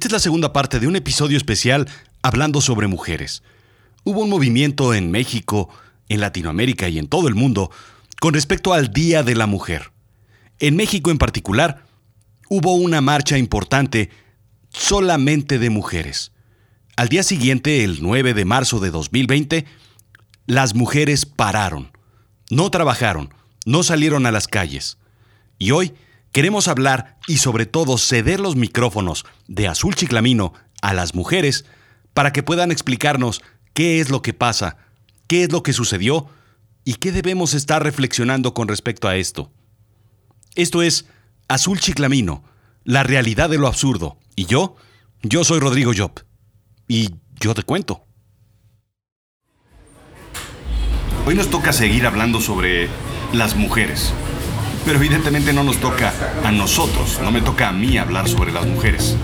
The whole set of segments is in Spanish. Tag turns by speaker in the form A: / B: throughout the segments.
A: Esta es la segunda parte de un episodio especial hablando sobre mujeres. Hubo un movimiento en México, en Latinoamérica y en todo el mundo con respecto al Día de la Mujer. En México en particular, hubo una marcha importante solamente de mujeres. Al día siguiente, el 9 de marzo de 2020, las mujeres pararon, no trabajaron, no salieron a las calles. Y hoy queremos hablar y sobre todo ceder los micrófonos de Azul Chiclamino a las mujeres para que puedan explicarnos qué es lo que pasa, qué es lo que sucedió y qué debemos estar reflexionando con respecto a esto. Esto es Azul Chiclamino, la realidad de lo absurdo. Y yo, yo soy Rodrigo Job. Y yo te cuento. Hoy nos toca seguir hablando sobre las mujeres. Pero evidentemente no nos toca a nosotros, no me toca a mí hablar sobre las mujeres.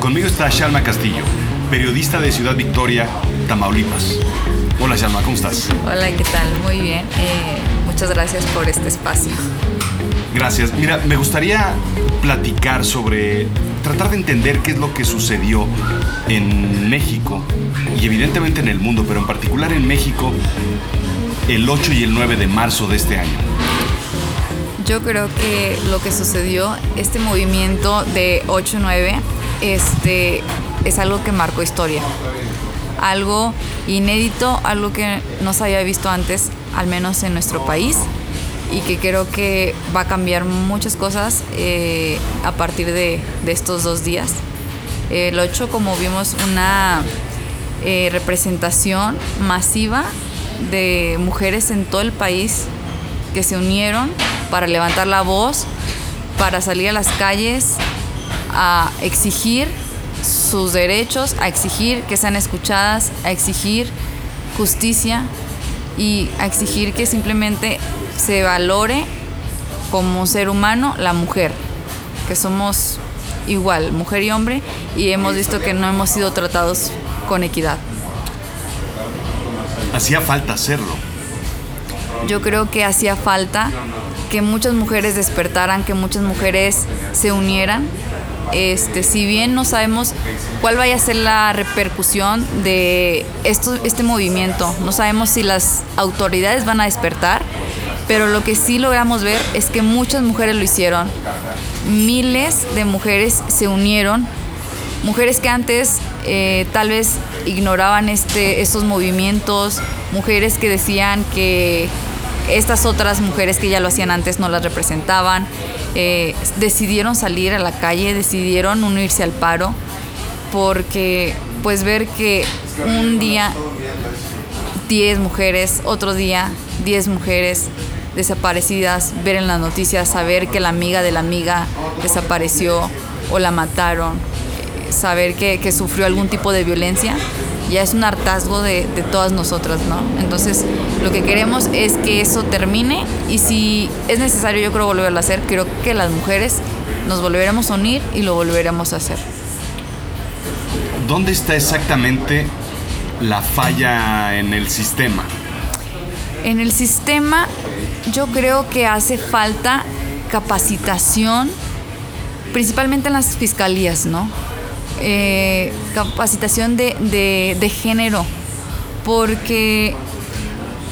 A: Conmigo está Shalma Castillo, periodista de Ciudad Victoria, Tamaulipas. Hola Shalma, ¿cómo estás?
B: Hola, ¿qué tal? Muy bien. Eh, muchas gracias por este espacio.
A: Gracias. Mira, me gustaría platicar sobre, tratar de entender qué es lo que sucedió en México y evidentemente en el mundo, pero en particular en México el 8 y el 9 de marzo de este año.
B: Yo creo que lo que sucedió, este movimiento de 8-9, este, es algo que marcó historia. Algo inédito, algo que no se había visto antes, al menos en nuestro país, y que creo que va a cambiar muchas cosas eh, a partir de, estos dos días. El 8, como vimos, una eh, representación masiva de mujeres en todo el país que se unieron para levantar la voz, para salir a las calles a exigir sus derechos, a exigir que sean escuchadas, a exigir justicia y a exigir que simplemente se valore como ser humano la mujer, que somos igual, mujer y hombre, y hemos visto que no hemos sido tratados con equidad.
A: Hacía falta hacerlo.
B: Yo creo que hacía falta que muchas mujeres despertaran, que muchas mujeres se unieran este, si bien no sabemos cuál vaya a ser la repercusión de esto, este movimiento, no sabemos si las autoridades van a despertar, pero lo que sí logramos ver es que muchas mujeres lo hicieron. Miles de mujeres se unieron, mujeres que antes eh, tal vez ignoraban este, estos movimientos, mujeres que decían que estas otras mujeres que ya lo hacían antes no las representaban. Eh, decidieron salir a la calle, decidieron unirse al paro, porque pues ver que un día 10 mujeres, otro día 10 mujeres desaparecidas, ver en las noticias, saber que la amiga de la amiga desapareció o la mataron, eh, saber que, que sufrió algún tipo de violencia, ya es un hartazgo de, todas nosotras, ¿no? Entonces, lo que queremos es que eso termine y si es necesario, yo creo volverlo a hacer, creo que las mujeres nos volveremos a unir y lo volveremos a hacer.
A: ¿Dónde está exactamente la falla en el sistema?
B: En el sistema yo creo que hace falta capacitación, principalmente en las fiscalías, ¿no? Eh, capacitación de, género, porque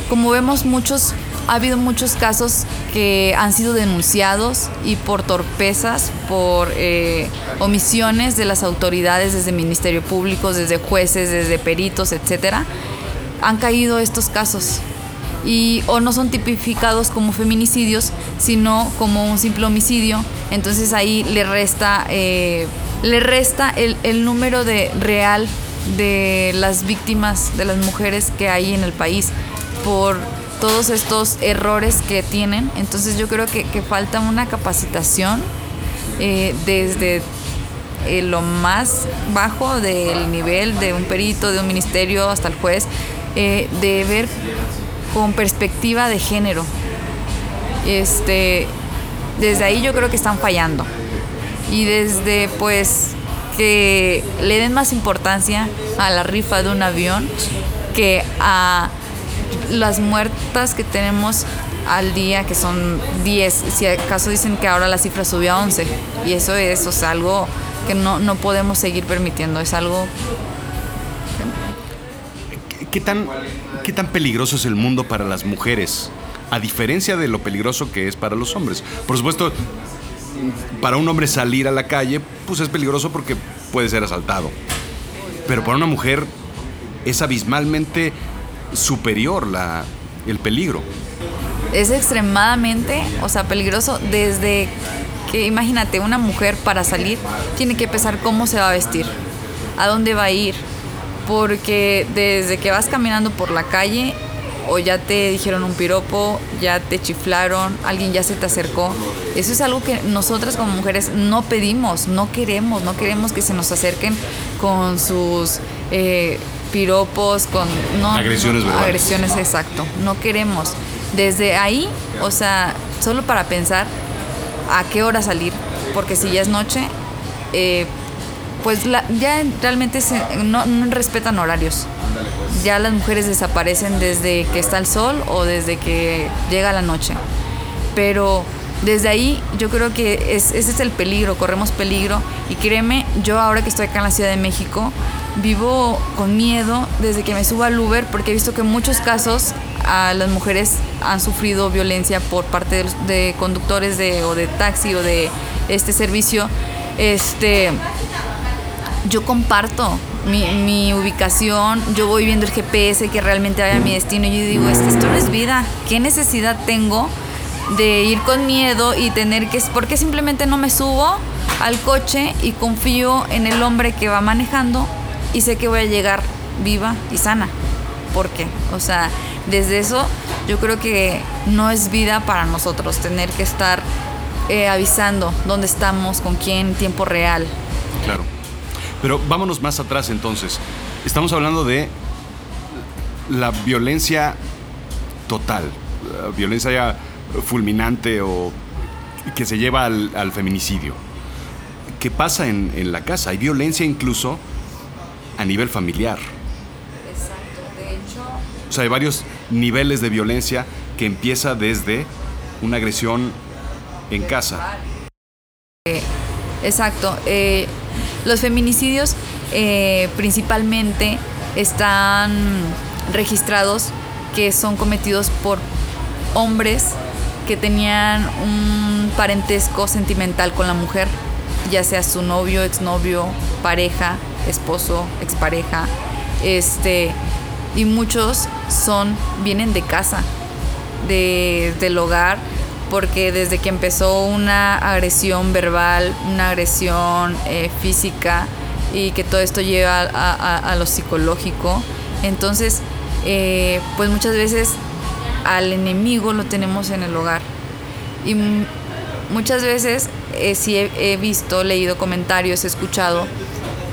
B: como vemos muchos, ha habido muchos casos que han sido denunciados y por torpezas, por eh, omisiones de las autoridades desde Ministerio Público, desde jueces, desde peritos, etcétera, han caído estos casos y o no son tipificados como feminicidios, sino como un simple homicidio. Entonces ahí le resta eh, le resta el, número de real de las víctimas, de las mujeres que hay en el país por todos estos errores que tienen. Entonces yo creo que, que falta una capacitación eh, desde eh, lo más bajo del nivel de un perito, de un ministerio hasta el juez, eh, de ver con perspectiva de género. Este, desde ahí yo creo que están fallando y desde pues que le den más importancia a la rifa de un avión que a las muertas que tenemos al día, que son 10. Si acaso dicen que ahora la cifra subió a 11. Y eso es algo que no, no podemos seguir permitiendo. Es algo...
A: ¿Qué tan, ¿Qué tan peligroso es el mundo para las mujeres? A diferencia de lo peligroso que es para los hombres. Por supuesto, para un hombre salir a la calle, pues es peligroso porque puede ser asaltado. Pero para una mujer es abismalmente superior la, el peligro.
B: Es extremadamente, o sea, peligroso desde que, imagínate, una mujer para salir tiene que pensar cómo se va a vestir, a dónde va a ir, porque desde que vas caminando por la calle o ya te dijeron un piropo, ya te chiflaron, alguien ya se te acercó. Eso es algo que nosotras como mujeres no pedimos, no queremos, no queremos que se nos acerquen con sus eh, piropos, con
A: agresiones,
B: agresiones, exacto, no queremos. Desde ahí, o sea, solo para pensar a qué hora salir, porque si ya es noche, eh, pues ya realmente no, respetan horarios. Ya las mujeres desaparecen desde que está el sol o desde que llega la noche. Pero desde ahí yo creo que ese es el peligro, corremos peligro. Y créeme, yo ahora que estoy acá en la Ciudad de México, vivo con miedo desde que me subo al Uber porque he visto que en muchos casos las mujeres han sufrido violencia por parte de, conductores de, o de taxi o de este servicio. Este, yo comparto mi, ubicación, yo voy viendo el GPS que realmente vaya a mi destino y yo digo, esto no es vida, ¿qué necesidad tengo de ir con miedo y tener que... porque simplemente no me subo al coche y confío en el hombre que va manejando y sé que voy a llegar viva y sana? ¿Por qué? O sea, desde eso yo creo que no es vida para nosotros tener que estar eh, avisando dónde estamos, con quién, tiempo real.
A: Claro. Pero vámonos más atrás entonces. Estamos hablando de la violencia total, la violencia fulminante o que se lleva al, feminicidio. ¿Qué pasa en, en, la casa? Hay violencia incluso a nivel familiar.
B: Exacto, de hecho...
A: O sea, hay varios niveles de violencia que empieza desde una agresión en casa.
B: Eh, exacto. Eh, los feminicidios eh, principalmente están registrados que son cometidos por hombres que tenían un parentesco sentimental con la mujer, ya sea su novio, exnovio, pareja, esposo, expareja, este, y muchos son, vienen de casa, de, del hogar, porque desde que empezó una agresión verbal, una agresión eh, física y que todo esto lleva a, lo psicológico, entonces eh, pues muchas veces al enemigo lo tenemos en el hogar. Y muchas veces eh, sí he, he, visto, leído comentarios, he escuchado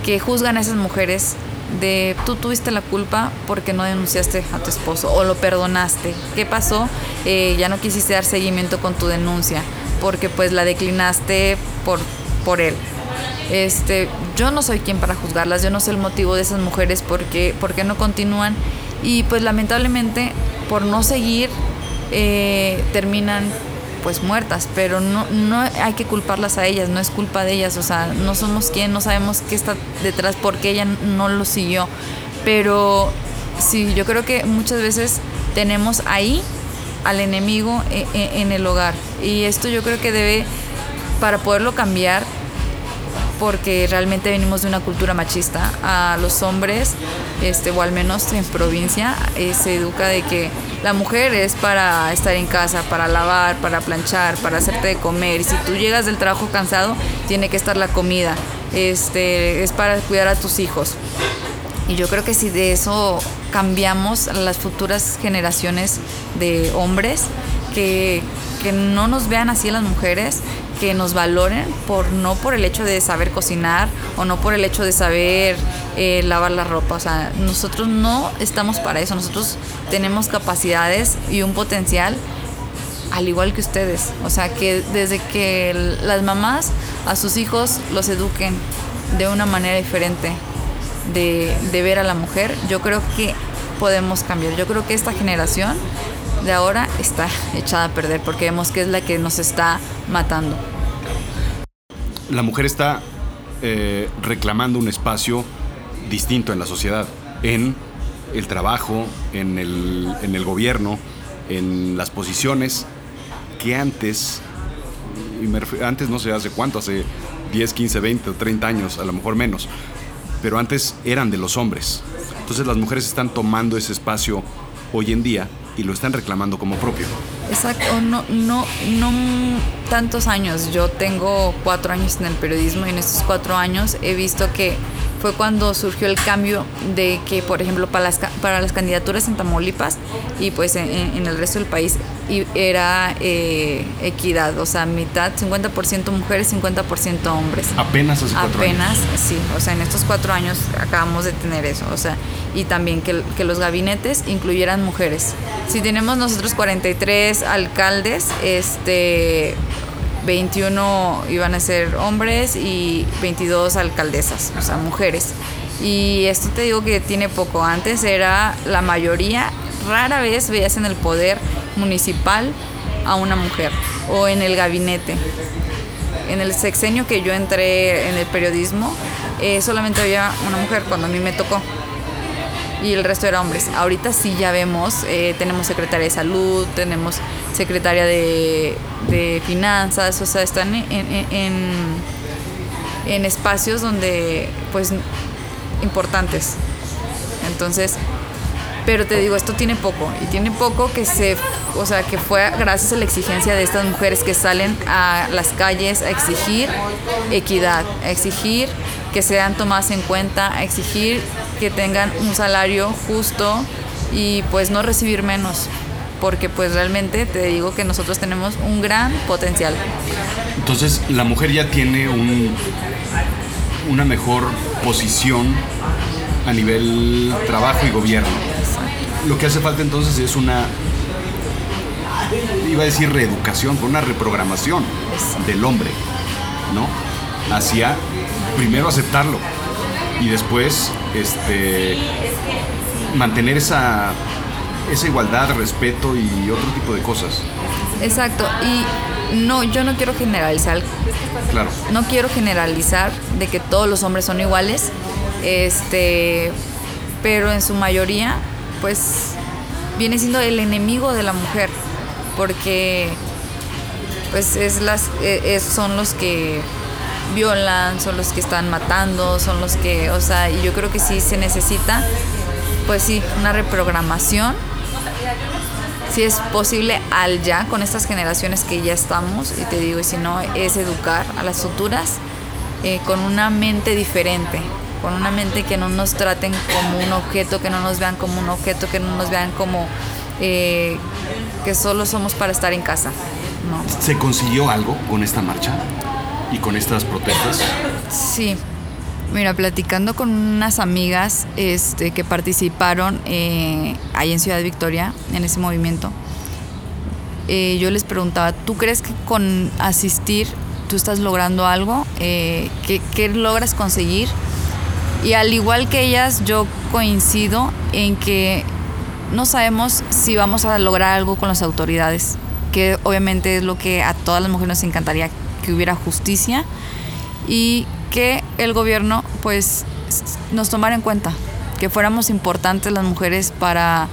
B: que juzgan a esas mujeres de tú tuviste la culpa porque no denunciaste a tu esposo o lo perdonaste. ¿Qué pasó? Eh, ya no quisiste dar seguimiento con tu denuncia porque pues la declinaste por, por él. Este, yo no soy quien para juzgarlas, yo no sé el motivo de esas mujeres porque, porque no continúan y pues lamentablemente por no seguir eh, terminan pues muertas, pero no, no hay que culparlas a ellas, no es culpa de ellas, o sea, no somos quien, no sabemos qué está detrás, porque ella no lo siguió, pero sí, yo creo que muchas veces tenemos ahí al enemigo en, e, en el hogar. Y esto yo creo que debe, para poderlo cambiar, porque realmente venimos de una cultura machista. A los hombres, este, o al menos en provincia, eh, se educa de que la mujer es para estar en casa, para lavar, para planchar, para hacerte de comer. Y si tú llegas del trabajo cansado, tiene que estar la comida. Este, es para cuidar a tus hijos. Y yo creo que si de eso cambiamos a las futuras generaciones de hombres, que, que no nos vean así las mujeres, que nos valoren por no por el hecho de saber cocinar o no por el hecho de saber eh, lavar la ropa. O sea, nosotros no estamos para eso. Nosotros tenemos capacidades y un potencial al igual que ustedes. O sea, que desde que las mamás a sus hijos los eduquen de una manera diferente de, de ver a la mujer, yo creo que podemos cambiar. Yo creo que esta generación de ahora está echada a perder porque vemos que es la que nos está matando.
A: La mujer está eh, reclamando un espacio distinto en la sociedad, en el trabajo, en el, en el gobierno, en las posiciones que antes, antes no sé hace cuánto, hace 10, 15, 20 o 30 años, a lo mejor menos, pero antes eran de los hombres. Entonces las mujeres están tomando ese espacio hoy en día y lo están reclamando como propio.
B: Exacto, no, no, no tantos años. Yo tengo cuatro años en el periodismo y en estos cuatro años he visto que fue cuando surgió el cambio de que, por ejemplo, para las, para las candidaturas en Tamaulipas y pues en, el resto del país era eh, equidad, o sea, mitad, 50% mujeres, 50% hombres.
A: Apenas hace cuatro
B: Apenas, sí, o sea, en estos cuatro años acabamos de tener eso, o sea, y también que, que los gabinetes incluyeran mujeres. Si tenemos nosotros 43 alcaldes, este 21 iban a ser hombres y 22 alcaldesas, o sea, mujeres. Y esto te digo que tiene poco. Antes era la mayoría, rara vez veías en el poder municipal a una mujer o en el gabinete. En el sexenio que yo entré en el periodismo, eh, solamente había una mujer cuando a mí me tocó y el resto eran hombres. Ahorita sí ya vemos, eh, tenemos secretaria de salud, tenemos secretaria de, finanzas, o sea, están en, en, espacios donde, pues, importantes. Entonces, pero te digo, esto tiene poco, y tiene poco que se, o sea, que fue gracias a la exigencia de estas mujeres que salen a las calles a exigir equidad, a exigir que sean tomadas en cuenta, a exigir que tengan un salario justo y pues no recibir menos, porque pues realmente te digo que nosotros tenemos un gran potencial.
A: Entonces la mujer ya tiene un, una mejor posición a nivel trabajo y gobierno. Lo que hace falta entonces es una, iba a decir reeducación, una reprogramación del hombre, ¿no? Hacia primero aceptarlo y después este, mantener esa, esa igualdad, respeto y otro tipo de cosas.
B: Exacto, y no, yo no quiero generalizar.
A: Claro.
B: No quiero generalizar de que todos los hombres son iguales, este, pero en su mayoría, pues, viene siendo el enemigo de la mujer, porque, pues, es las, e, son los que violan, son los que están matando, son los que, o sea, y yo creo que sí se necesita, pues sí, una reprogramación. Si es posible al ya con estas generaciones que ya estamos, y te digo, y si no, es educar a las futuras eh, con una mente diferente, con una mente que no nos traten como un objeto, que no nos vean como un objeto, que no nos vean como eh, que solo somos para estar en casa.
A: ¿Se consiguió algo con esta marcha? Y con estas protestas?
B: Sí. Mira, platicando con unas amigas este, que participaron eh, ahí en Ciudad Victoria, en ese movimiento, eh, yo les preguntaba, ¿tú crees que con asistir tú estás logrando algo? Eh, ¿qué, ¿Qué logras conseguir? Y al igual que ellas, yo coincido en que no sabemos si vamos a lograr algo con las autoridades, que obviamente es lo que a todas las mujeres nos encantaría que hubiera justicia y que el gobierno pues nos tomara en cuenta, que fuéramos importantes las mujeres para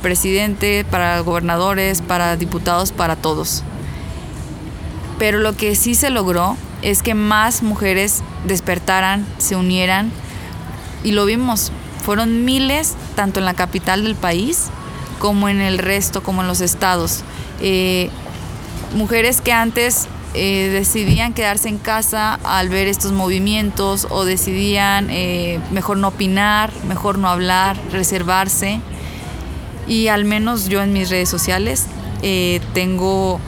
B: presidente, para gobernadores, para diputados, para todos. Pero lo que sí se logró es que más mujeres despertaran, se unieran y lo vimos. Fueron miles, tanto en la capital del país como en el resto, como en los estados. Eh, mujeres que antes eh, decidían quedarse en casa al ver estos movimientos o decidían eh, mejor no opinar, mejor no hablar, reservarse. Y al menos yo en mis redes sociales eh, tengo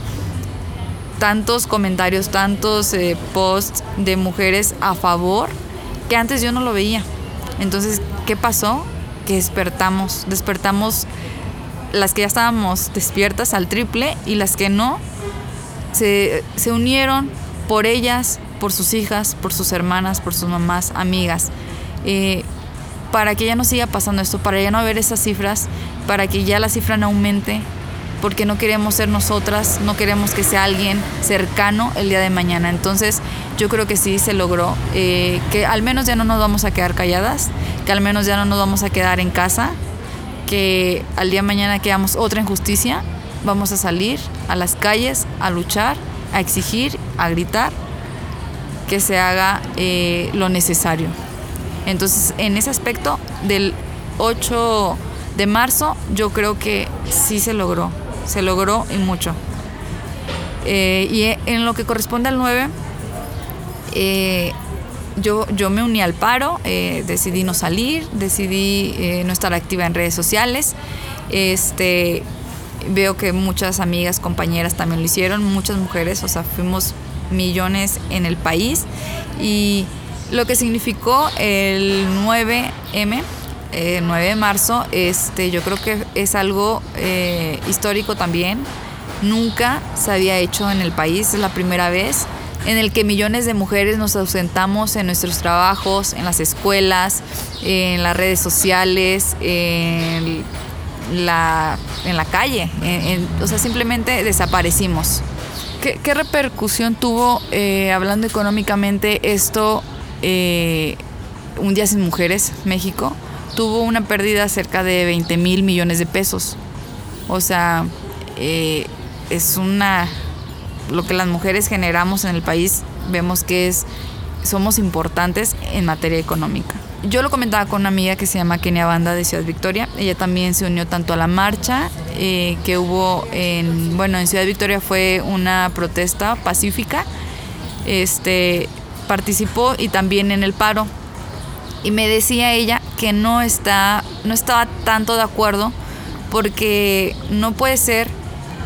B: tantos comentarios, tantos posts de mujeres a favor que antes yo no lo veía. Entonces, ¿qué pasó? Que despertamos, despertamos las que ya estábamos despiertas al triple y las que no, se, unieron por ellas, por sus hijas, por sus hermanas, por sus mamás, amigas, eh, para que ya no siga pasando esto, para ya no haber esas cifras, para que ya la cifra no aumente, porque no queremos ser nosotras, no queremos que sea alguien cercano el día de mañana. Entonces yo creo que sí se logró, eh, que al menos ya no nos vamos a quedar calladas, que al menos ya no nos vamos a quedar en casa, que al día de mañana que hagamos otra injusticia, vamos a salir a las calles a luchar, a exigir, a gritar que se haga eh, lo necesario. Entonces, en ese aspecto del 8 de marzo, yo creo que sí se logró, se logró y mucho. Eh, y en lo que corresponde al 9, eh, yo, yo me uní al paro, decidí no salir, decidí no estar activa en redes sociales. Este, veo que muchas amigas, compañeras también lo hicieron, muchas mujeres, o sea, fuimos millones en el país y lo que significó el 9M, el 9 de marzo, este, yo creo que es algo eh, histórico también. Nunca se había hecho en el país, es la primera vez en el que millones de mujeres nos ausentamos en nuestros trabajos, en las escuelas, en las redes sociales, en la, en la calle, o sea, simplemente desaparecimos. ¿Qué, repercusión tuvo, eh, hablando económicamente, esto, eh, Un Día Sin Mujeres, México? Tuvo una pérdida cerca de 20 mil millones de pesos. O sea, eh, es una... Lo que las mujeres generamos en el país, vemos que es somos importantes en materia económica yo lo comentaba con una amiga que se llama Kenia Banda de Ciudad Victoria. Ella también se unió tanto a la marcha eh, que hubo en, bueno, en Ciudad Victoria fue una protesta pacífica. Este, participó y también en el paro. Y me decía ella que no, está, no estaba tanto de acuerdo porque no puede ser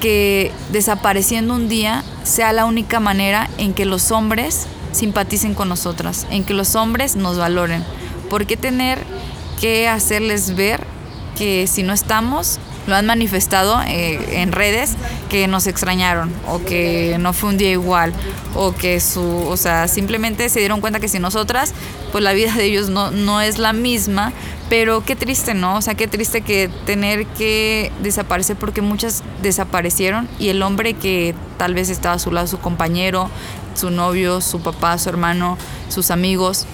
B: que desapareciendo un día sea la única manera en que los hombres simpaticen con nosotras, en que los hombres nos valoren. ¿Por qué tener que hacerles ver que si no estamos, lo han manifestado eh, en redes, que nos extrañaron o que no fue un día igual o que su, o sea, simplemente se dieron cuenta que si nosotras, pues la vida de ellos no, no es la misma, pero qué triste, ¿no? O sea, qué triste que tener que desaparecer porque muchas desaparecieron y el hombre que tal vez estaba a su lado, su compañero, su novio, su papá, su hermano, sus amigos,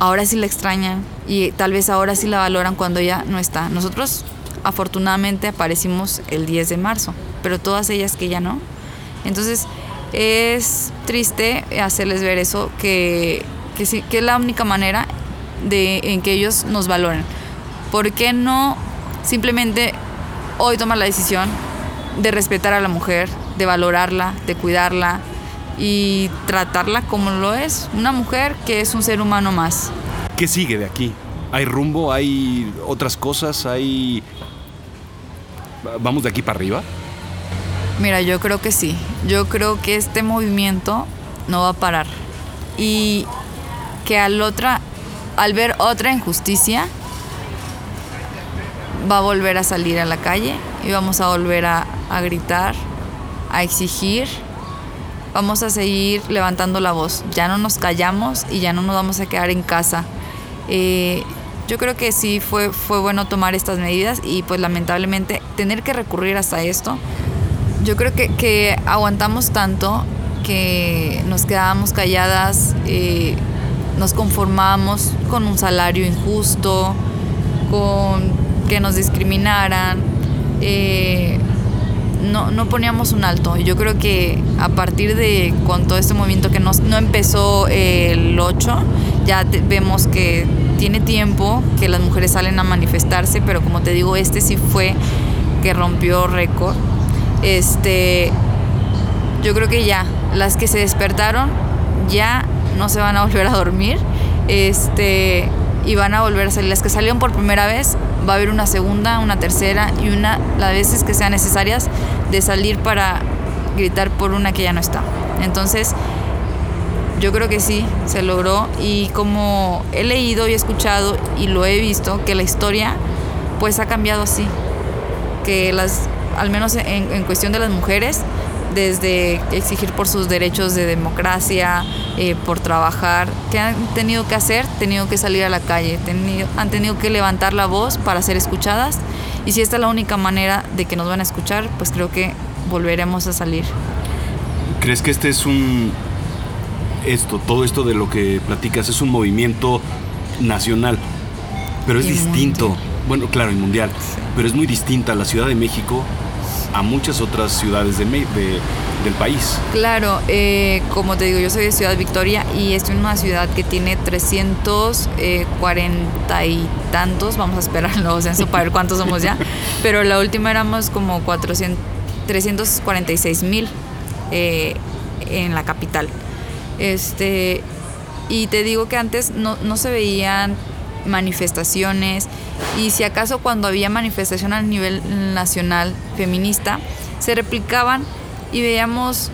B: ahora sí la extrañan y tal vez ahora sí la valoran cuando ella no está. Nosotros afortunadamente aparecimos el 10 de marzo, pero todas ellas que ya no. Entonces es triste hacerles ver eso, que, que, que es la única manera de, en que ellos nos valoren. ¿Por qué no simplemente hoy tomar la decisión de respetar a la mujer, de valorarla, de cuidarla, y tratarla como lo es, una mujer que es un ser humano más.
A: ¿Qué sigue de aquí? ¿Hay rumbo? ¿Hay otras cosas? ¿Hay... ¿Vamos de aquí para arriba?
B: Mira, yo creo que sí. Yo creo que este movimiento no va a parar. Y que al, otra, al ver otra injusticia, va a volver a salir a la calle y vamos a volver a, a gritar, a exigir vamos a seguir levantando la voz. Ya no nos callamos y ya no nos vamos a quedar en casa. Eh, yo creo que sí fue, fue bueno tomar estas medidas y pues lamentablemente tener que recurrir hasta esto. Yo creo que, aguantamos tanto que nos quedábamos calladas, eh, nos conformábamos con un salario injusto, con que nos discriminaran. Eh, no, no poníamos un alto. Yo creo que a partir de con todo este movimiento que no, no empezó el 8, ya vemos que tiene tiempo, que las mujeres salen a manifestarse, pero como te digo, este sí fue que rompió récord. Este, yo creo que ya, las que se despertaron ya no se van a volver a dormir. Este, y van a volver a salir. Las que salieron por primera vez, va a haber una segunda, una tercera y una, las veces que sean necesarias, de salir para gritar por una que ya no está. Entonces, yo creo que sí, se logró y como he leído y escuchado y lo he visto, que la historia pues ha cambiado así, que las, al menos en, en cuestión de las mujeres, desde exigir por sus derechos de democracia, eh, por trabajar, ¿qué han tenido que hacer? Tenido que salir a la calle, han tenido que levantar la voz para ser escuchadas y si esta es la única manera de que nos van a escuchar, pues creo que volveremos a salir.
A: ¿Crees que este es un, esto, todo esto de lo que platicas es un movimiento nacional, pero es distinto, bueno, claro, y mundial, pero es muy distinta la Ciudad de México a muchas otras ciudades de, del país.
B: Claro, eh, como te digo, yo soy de Ciudad Victoria y es una ciudad que tiene 340 y tantos, vamos a esperar el nuevo censo para ver cuántos somos ya, pero la última éramos como 400, 346 mil eh, en la capital. Este, y te digo que antes no, no se veían manifestaciones y si acaso cuando había manifestación a nivel nacional feminista, se replicaban y veíamos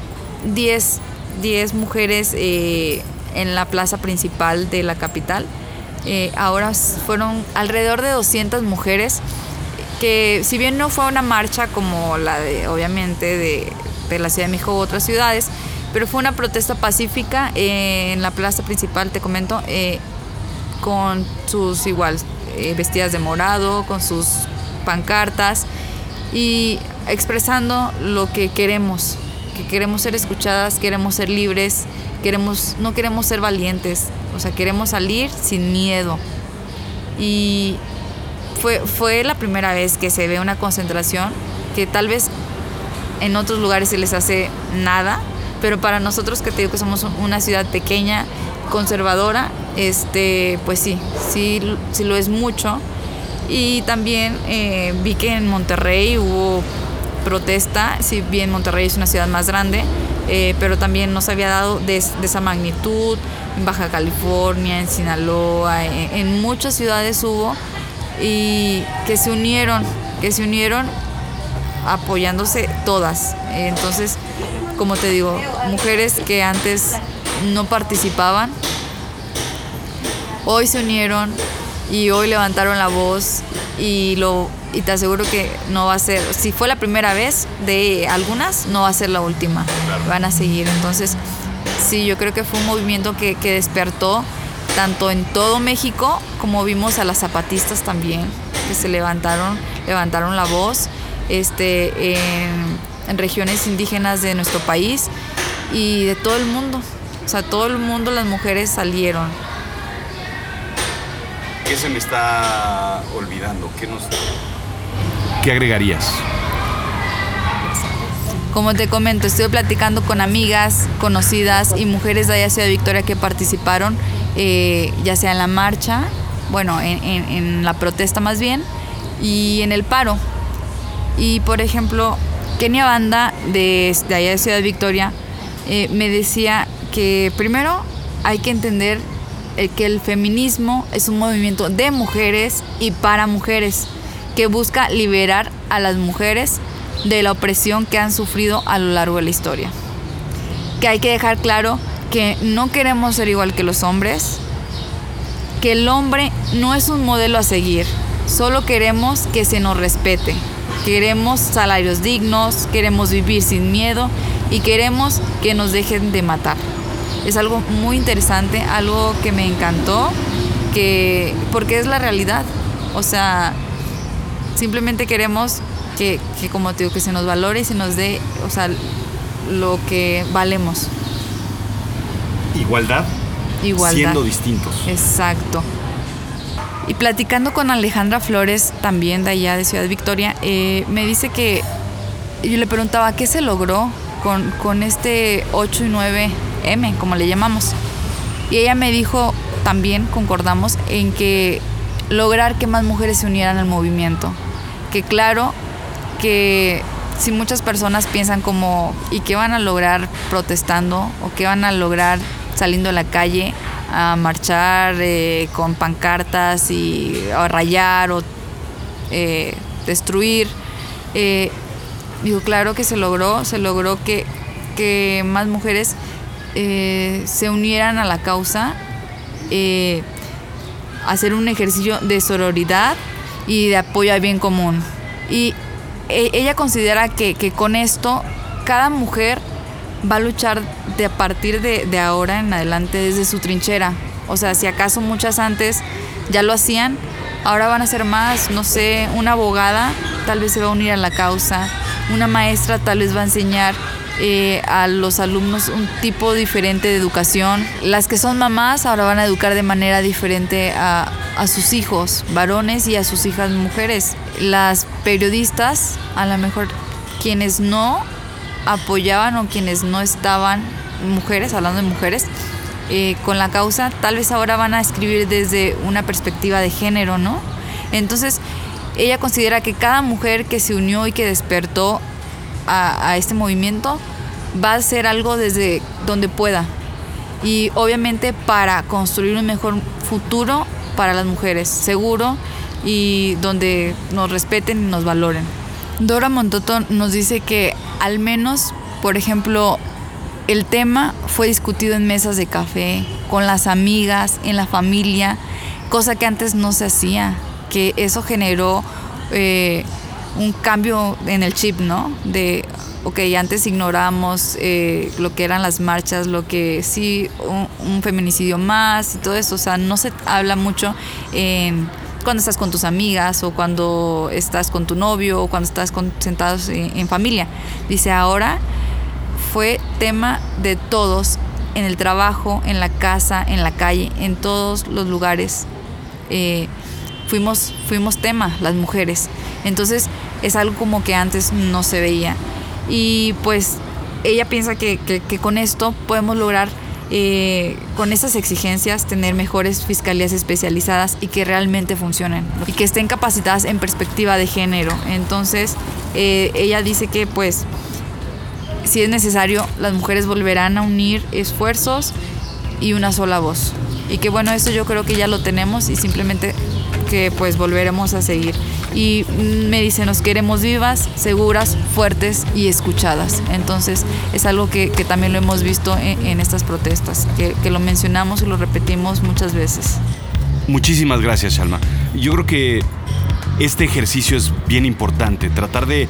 B: 10, 10 mujeres eh, en la plaza principal de la capital. Eh, ahora fueron alrededor de 200 mujeres que si bien no fue una marcha como la de obviamente de, de la Ciudad de México u otras ciudades, pero fue una protesta pacífica eh, en la plaza principal, te comento, con sus igual eh, vestidas de morado, con sus pancartas y expresando lo que queremos, que queremos ser escuchadas, queremos ser libres, queremos, no queremos ser valientes, o sea, queremos salir sin miedo. Y fue, fue la primera vez que se ve una concentración que tal vez en otros lugares se les hace nada, pero para nosotros que te digo que somos una ciudad pequeña, conservadora, este, pues sí, sí, sí lo es mucho. Y también eh, vi que en Monterrey hubo protesta, si bien Monterrey es una ciudad más grande, eh, pero también no se había dado de, esa magnitud. En Baja California, en Sinaloa, en, muchas ciudades hubo y que se unieron, que se unieron apoyándose todas. Entonces, como te digo, mujeres que antes no participaban, hoy se unieron y hoy levantaron la voz y lo y te aseguro que no va a ser, si fue la primera vez de algunas, no va a ser la última, van a seguir. Entonces, sí, yo creo que fue un movimiento que, despertó tanto en todo México como vimos a las zapatistas también, que se levantaron, levantaron la voz este, en, en regiones indígenas de nuestro país y de todo el mundo. O sea, todo el mundo, las mujeres salieron.
A: ¿Qué se me está olvidando? ¿Qué, nos... ¿Qué agregarías?
B: Como te comento, estuve platicando con amigas, conocidas y mujeres de allá Ciudad Victoria que participaron, eh, ya sea en la marcha, bueno, en, la protesta más bien, y en el paro. Y por ejemplo, Kenia Banda de, allá de Ciudad Victoria eh, me decía que primero hay que entender que el feminismo es un movimiento de mujeres y para mujeres que busca liberar a las mujeres de la opresión que han sufrido a lo largo de la historia. Que hay que dejar claro que no queremos ser igual que los hombres, que el hombre no es un modelo a seguir, solo queremos que se nos respete, queremos salarios dignos, queremos vivir sin miedo y queremos que nos dejen de matar es algo muy interesante, algo que me encantó, que, porque es la realidad. O sea, simplemente queremos que, como te digo, que se nos valore y se nos dé, o sea, lo que valemos.
A: Igualdad. Igualdad. Siendo distintos.
B: Exacto. Y platicando con Alejandra Flores, también de allá de Ciudad Victoria, eh, me dice que yo le preguntaba qué se logró con, con este 8 y 9 M, como le llamamos. Y ella me dijo, también concordamos, en que lograr que más mujeres se unieran al movimiento. Que claro, que si muchas personas piensan como, ¿y qué van a lograr protestando? ¿O qué van a lograr saliendo a la calle a marchar eh, con pancartas y a rayar o eh, destruir? Eh, claro que se logró, se logró que, que más mujeres eh, se unieran a la causa, eh, hacer un ejercicio de sororidad y de apoyo al bien común. Y e, ella considera que, con esto cada mujer va a luchar de a partir de, de ahora en adelante desde su trinchera. O sea, si acaso muchas antes ya lo hacían, ahora van a ser más, no sé, una abogada tal vez se va a unir a la causa, una maestra tal vez va a enseñar eh, a los alumnos un tipo diferente de educación. Las que son mamás ahora van a educar de manera diferente a, a sus hijos, varones y a sus hijas mujeres. Las periodistas, a lo mejor quienes no apoyaban o quienes no estaban, mujeres, hablando de mujeres, eh, con la causa, tal vez ahora van a escribir desde una perspectiva de género, ¿no? Entonces, ella considera que cada mujer que se unió y que despertó a, este movimiento va a hacer algo desde donde pueda. Y obviamente para construir un mejor futuro para las mujeres, seguro y donde nos respeten y nos valoren. Dora Montoto nos dice que al menos, por ejemplo, el tema fue discutido en mesas de café, con las amigas, en la familia, cosa que antes no se hacía, que eso generó eh, un cambio en el chip, ¿no? De, ok, antes ignoramos eh, lo que eran las marchas, lo que sí, un, feminicidio más y todo eso, o sea, no se habla mucho en cuando estás con tus amigas o cuando estás con tu novio o cuando estás con, sentados en, en familia. Dice, ahora fue tema de todos, en el trabajo, en la casa, en la calle, en todos los lugares. Eh, fuimos, fuimos tema, las mujeres. Entonces es algo como que antes no se veía. Y pues ella piensa que, con esto podemos lograr, eh, con esas exigencias, tener mejores fiscalías especializadas y que realmente funcionen y que estén capacitadas en perspectiva de género. Entonces eh, ella dice que pues si es necesario, las mujeres volverán a unir esfuerzos y una sola voz. Y que bueno, eso yo creo que ya lo tenemos y simplemente que pues volveremos a seguir. Y me dice, nos queremos vivas, seguras, fuertes y escuchadas. Entonces es algo que, también lo hemos visto en, en estas protestas, que, lo mencionamos y lo repetimos muchas veces.
A: Muchísimas gracias, Shalma. Yo creo que este ejercicio es bien importante, tratar de,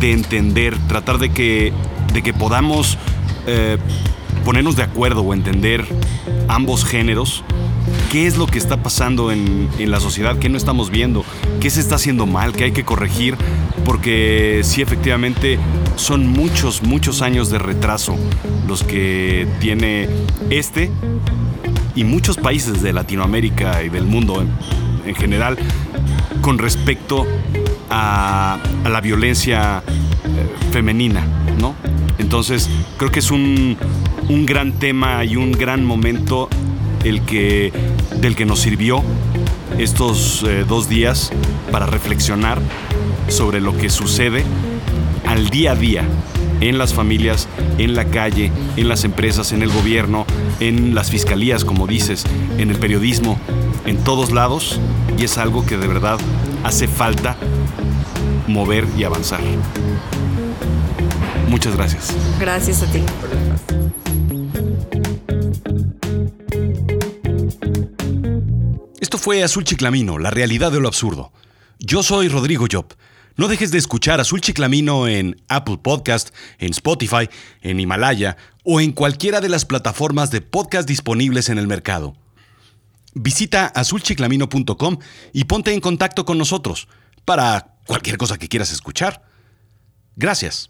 A: de entender, tratar de que de que podamos eh, ponernos de acuerdo o entender ambos géneros, qué es lo que está pasando en, la sociedad, qué no estamos viendo, qué se está haciendo mal, qué hay que corregir, porque sí efectivamente son muchos, muchos años de retraso los que tiene este y muchos países de Latinoamérica y del mundo en, en general con respecto a, la violencia eh, femenina, ¿no? Entonces, creo que es un, gran tema y un gran momento el que, del que nos sirvió estos eh, dos días para reflexionar sobre lo que sucede al día a día en las familias, en la calle, en las empresas, en el gobierno, en las fiscalías, como dices, en el periodismo, en todos lados, y es algo que de verdad hace falta mover y avanzar. Muchas gracias.
B: Gracias a ti.
A: Fue Azul Chiclamino, la realidad de lo absurdo. Yo soy Rodrigo Job. No dejes de escuchar Azul Chiclamino en Apple Podcast, en Spotify, en Himalaya o en cualquiera de las plataformas de podcast disponibles en el mercado. Visita azulchiclamino.com y ponte en contacto con nosotros para cualquier cosa que quieras escuchar. Gracias.